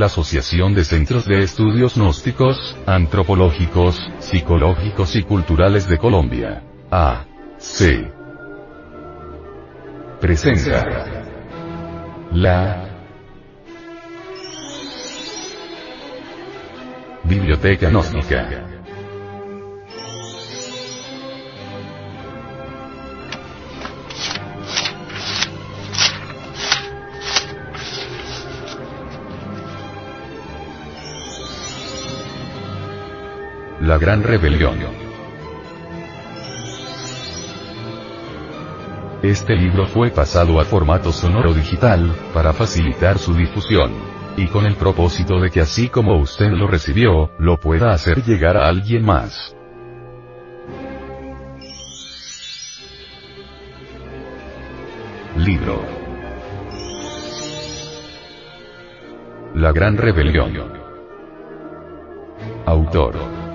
la Asociación de Centros de Estudios Gnósticos, Antropológicos, Psicológicos y Culturales de Colombia. A. C. Presenta. La. Biblioteca Gnóstica. La Gran Rebelión. Este libro fue pasado a formato sonoro digital, para facilitar su difusión. Y con el propósito de que así como usted lo recibió, lo pueda hacer llegar a alguien más. Libro. La Gran Rebelión. Autor.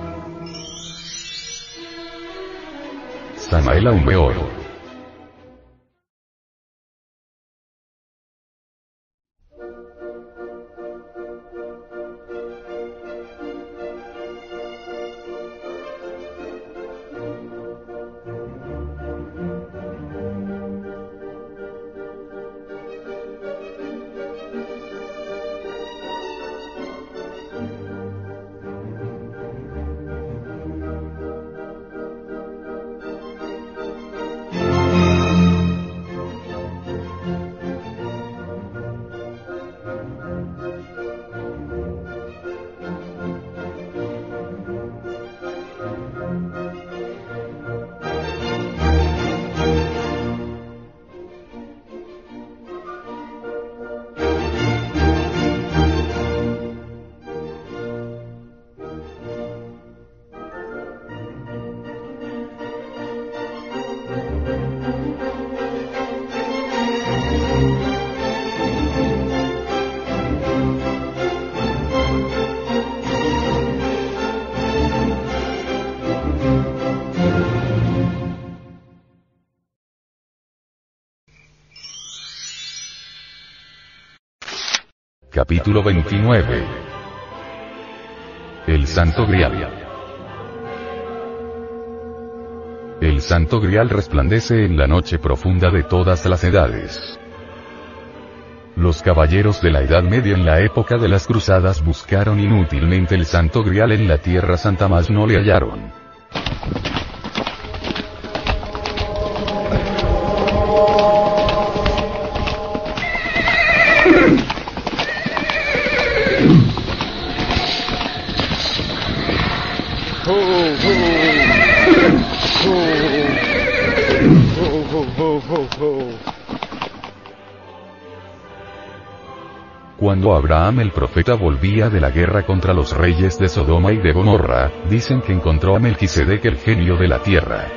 Samael Aumeor. Capítulo 29 El Santo Grial El Santo Grial resplandece en la noche profunda de todas las edades. Los caballeros de la Edad Media en la época de las cruzadas buscaron inútilmente el Santo Grial en la Tierra Santa mas no le hallaron. Cuando Abraham el profeta volvía de la guerra contra los reyes de Sodoma y de Gomorra, dicen que encontró a Melquisedec el genio de la tierra.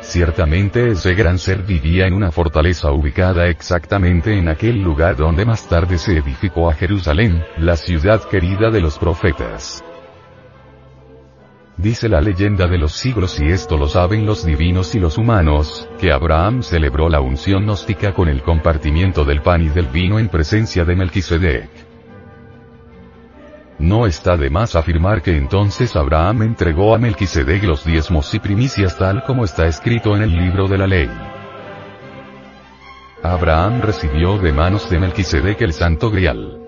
Ciertamente ese gran ser vivía en una fortaleza ubicada exactamente en aquel lugar donde más tarde se edificó a Jerusalén, la ciudad querida de los profetas. Dice la leyenda de los siglos y esto lo saben los divinos y los humanos, que Abraham celebró la unción gnóstica con el compartimiento del pan y del vino en presencia de Melquisedec. No está de más afirmar que entonces Abraham entregó a Melquisedec los diezmos y primicias tal como está escrito en el libro de la ley. Abraham recibió de manos de Melquisedec el santo grial.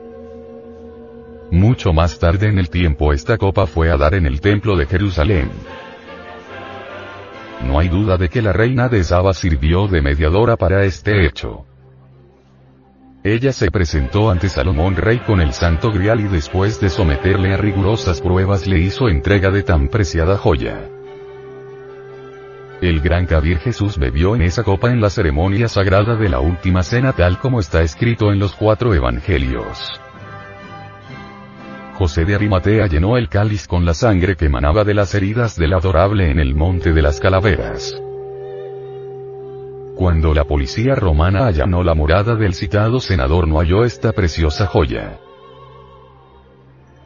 Mucho más tarde en el tiempo esta copa fue a dar en el templo de Jerusalén. No hay duda de que la reina de Saba sirvió de mediadora para este hecho. Ella se presentó ante Salomón rey con el santo grial y después de someterle a rigurosas pruebas le hizo entrega de tan preciada joya. El gran Kabir Jesús bebió en esa copa en la ceremonia sagrada de la última cena tal como está escrito en los cuatro evangelios. José de Arimatea llenó el cáliz con la sangre que emanaba de las heridas del adorable en el monte de las calaveras. Cuando la policía romana allanó la morada del citado senador no halló esta preciosa joya.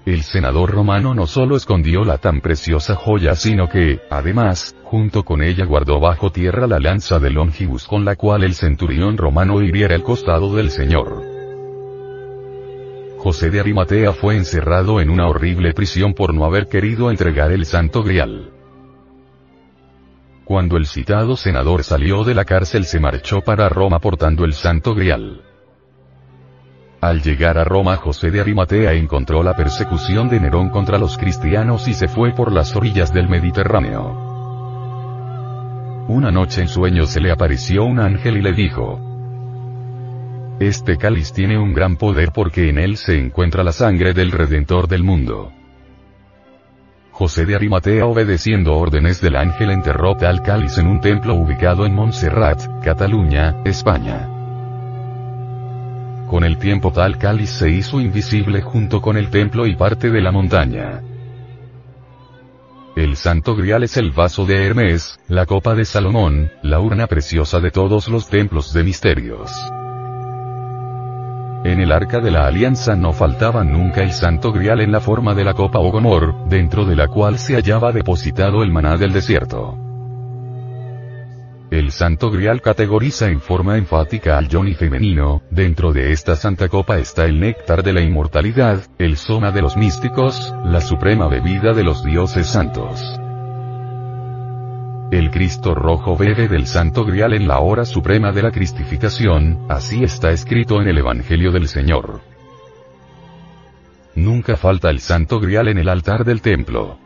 El senador romano no solo escondió la tan preciosa joya sino que, además, junto con ella guardó bajo tierra la lanza de Longibus con la cual el centurión romano hiriera el costado del Señor. José de Arimatea fue encerrado en una horrible prisión por no haber querido entregar el Santo Grial. Cuando el citado senador salió de la cárcel se marchó para Roma portando el Santo Grial. Al llegar a Roma José de Arimatea encontró la persecución de Nerón contra los cristianos y se fue por las orillas del Mediterráneo. Una noche en sueño se le apareció un ángel y le dijo, Este cáliz tiene un gran poder porque en él se encuentra la sangre del Redentor del mundo. José de Arimatea obedeciendo órdenes del ángel enterró tal cáliz en un templo ubicado en Montserrat, Cataluña, España. Con el tiempo tal cáliz se hizo invisible junto con el templo y parte de la montaña. El Santo Grial es el vaso de Hermes, la copa de Salomón, la urna preciosa de todos los templos de misterios. En el arca de la alianza no faltaba nunca el Santo Grial en la forma de la copa o gomor, dentro de la cual se hallaba depositado el maná del desierto. El Santo Grial categoriza en forma enfática al Johnny femenino, dentro de esta santa copa está el néctar de la inmortalidad, el soma de los místicos, la suprema bebida de los dioses santos. El Cristo rojo bebe del Santo Grial en la hora suprema de la cristificación, así está escrito en el Evangelio del Señor. Nunca falta el Santo Grial en el altar del templo.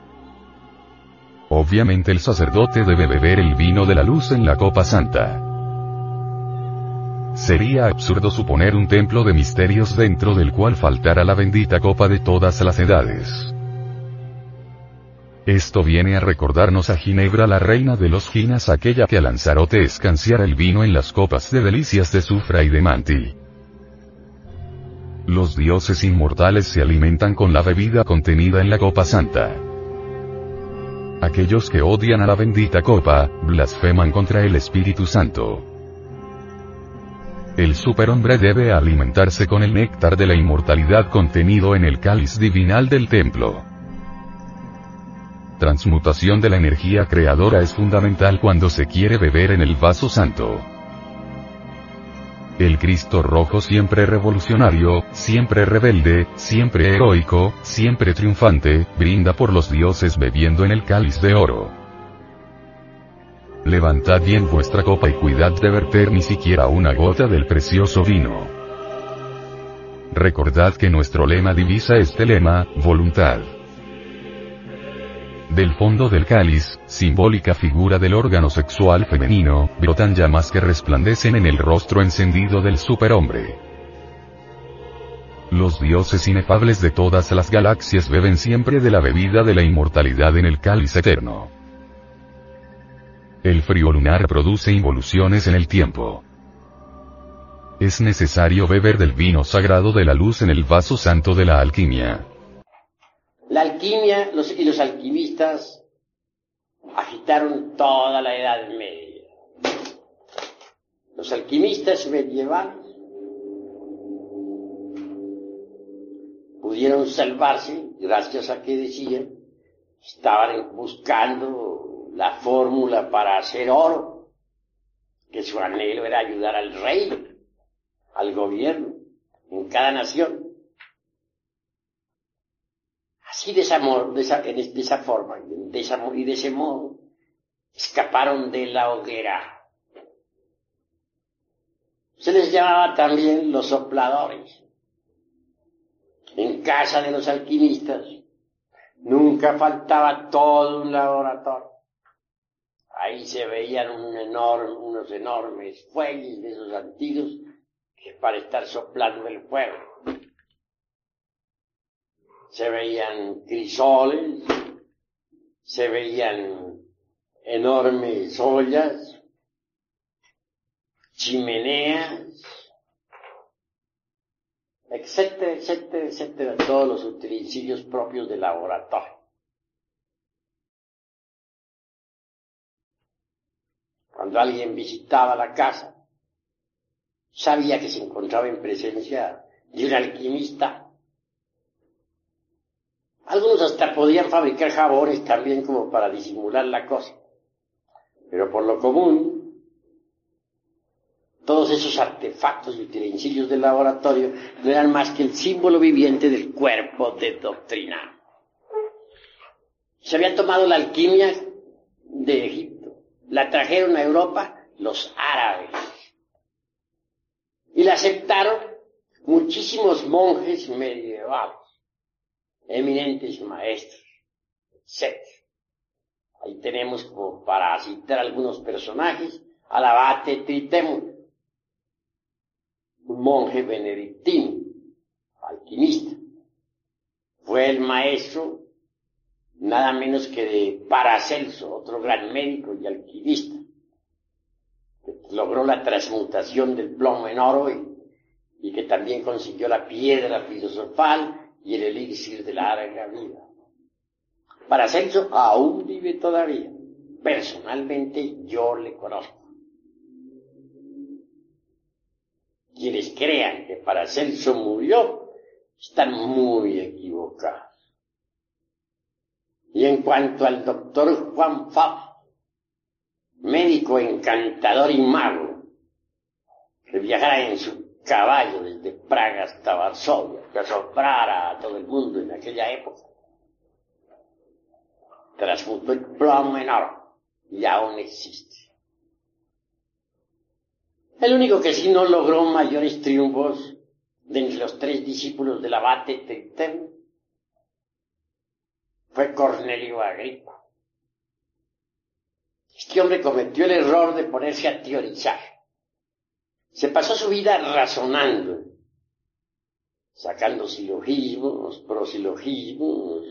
Obviamente el sacerdote debe beber el vino de la luz en la copa santa. Sería absurdo suponer un templo de misterios dentro del cual faltara la bendita copa de todas las edades. Esto viene a recordarnos a Ginebra la reina de los Ginas aquella que a Lanzarote escanciara el vino en las copas de delicias de Sufra y de Manti. Los dioses inmortales se alimentan con la bebida contenida en la copa santa. Aquellos que odian a la bendita copa, blasfeman contra el Espíritu Santo. El superhombre debe alimentarse con el néctar de la inmortalidad contenido en el cáliz divinal del templo. Transmutación de la energía creadora es fundamental cuando se quiere beber en el vaso santo. El Cristo rojo siempre revolucionario, siempre rebelde, siempre heroico, siempre triunfante, brinda por los dioses bebiendo en el cáliz de oro. Levantad bien vuestra copa y cuidad de verter ni siquiera una gota del precioso vino. Recordad que nuestro lema divisa este lema, voluntad. Del fondo del cáliz, simbólica figura del órgano sexual femenino, brotan llamas que resplandecen en el rostro encendido del superhombre. Los dioses inefables de todas las galaxias beben siempre de la bebida de la inmortalidad en el cáliz eterno. El frío lunar produce involuciones en el tiempo. Es necesario beber del vino sagrado de la luz en el vaso santo de la alquimia. La alquimia y los alquimistas agitaron toda la Edad Media. Los alquimistas medievales pudieron salvarse gracias a que decían estaban buscando la fórmula para hacer oro, que su anhelo era ayudar al rey, al gobierno, en cada nación. Así de esa, forma y de ese modo escaparon de la hoguera. Se les llamaba también los sopladores. En casa de los alquimistas nunca faltaba todo un laboratorio. Ahí se veían unos enormes fuelles de esos antiguos que para estar soplando el fuego se veían crisoles, se veían enormes ollas, chimeneas, etcétera, etcétera, etcétera, todos los utensilios propios del laboratorio. Cuando alguien visitaba la casa, sabía que se encontraba en presencia de un alquimista algunos hasta podían fabricar jabones también como para disimular la cosa. Pero por lo común, todos esos artefactos y utensilios del laboratorio no eran más que el símbolo viviente del cuerpo de doctrina. Se habían tomado la alquimia de Egipto, la trajeron a Europa los árabes y la aceptaron muchísimos monjes medievales, eminentes maestros, etc. Ahí tenemos como para citar algunos personajes al abate Tritemo, un monje benedictino, alquimista. Fue el maestro nada menos que de Paracelso, otro gran médico y alquimista, que logró la transmutación del plomo en oro y, que también consiguió la piedra filosofal y el elixir de la larga vida. Paracelso aún vive todavía. Personalmente yo le conozco. Quienes crean que Paracelso murió están muy equivocados. Y en cuanto al doctor Juan Fab, médico encantador y mago, que viajara en su caballo desde Praga hasta Varsovia, que asombrara a todo el mundo en aquella época, transmutó el plomo en oro y aún existe. El único que sí no logró mayores triunfos de entre los tres discípulos del abate Tritemo fue Cornelio Agripa. Este hombre cometió el error de ponerse a teorizar. Se pasó su vida razonando, sacando silogismos, prosilogismos,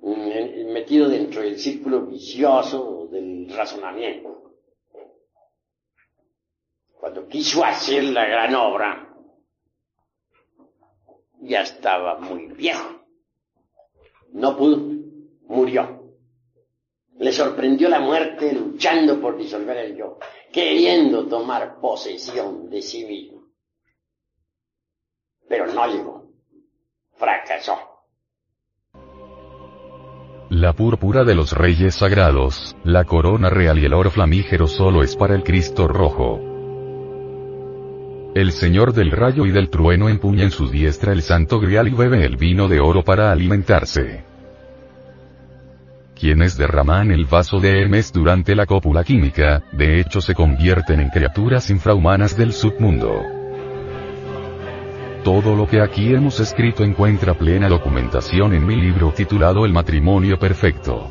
metido dentro del círculo vicioso del razonamiento. Cuando quiso hacer la gran obra, ya estaba muy viejo. No pudo murió. Le sorprendió la muerte luchando por disolver el yo, queriendo tomar posesión de sí mismo. Pero no llegó. Fracasó. La púrpura de los reyes sagrados, la corona real y el oro flamígero solo es para el Cristo rojo. El Señor del rayo y del trueno empuña en su diestra el santo grial y bebe el vino de oro para alimentarse quienes derraman el vaso de Hermes durante la cópula química, de hecho se convierten en criaturas infrahumanas del submundo. Todo lo que aquí hemos escrito encuentra plena documentación en mi libro titulado El matrimonio perfecto.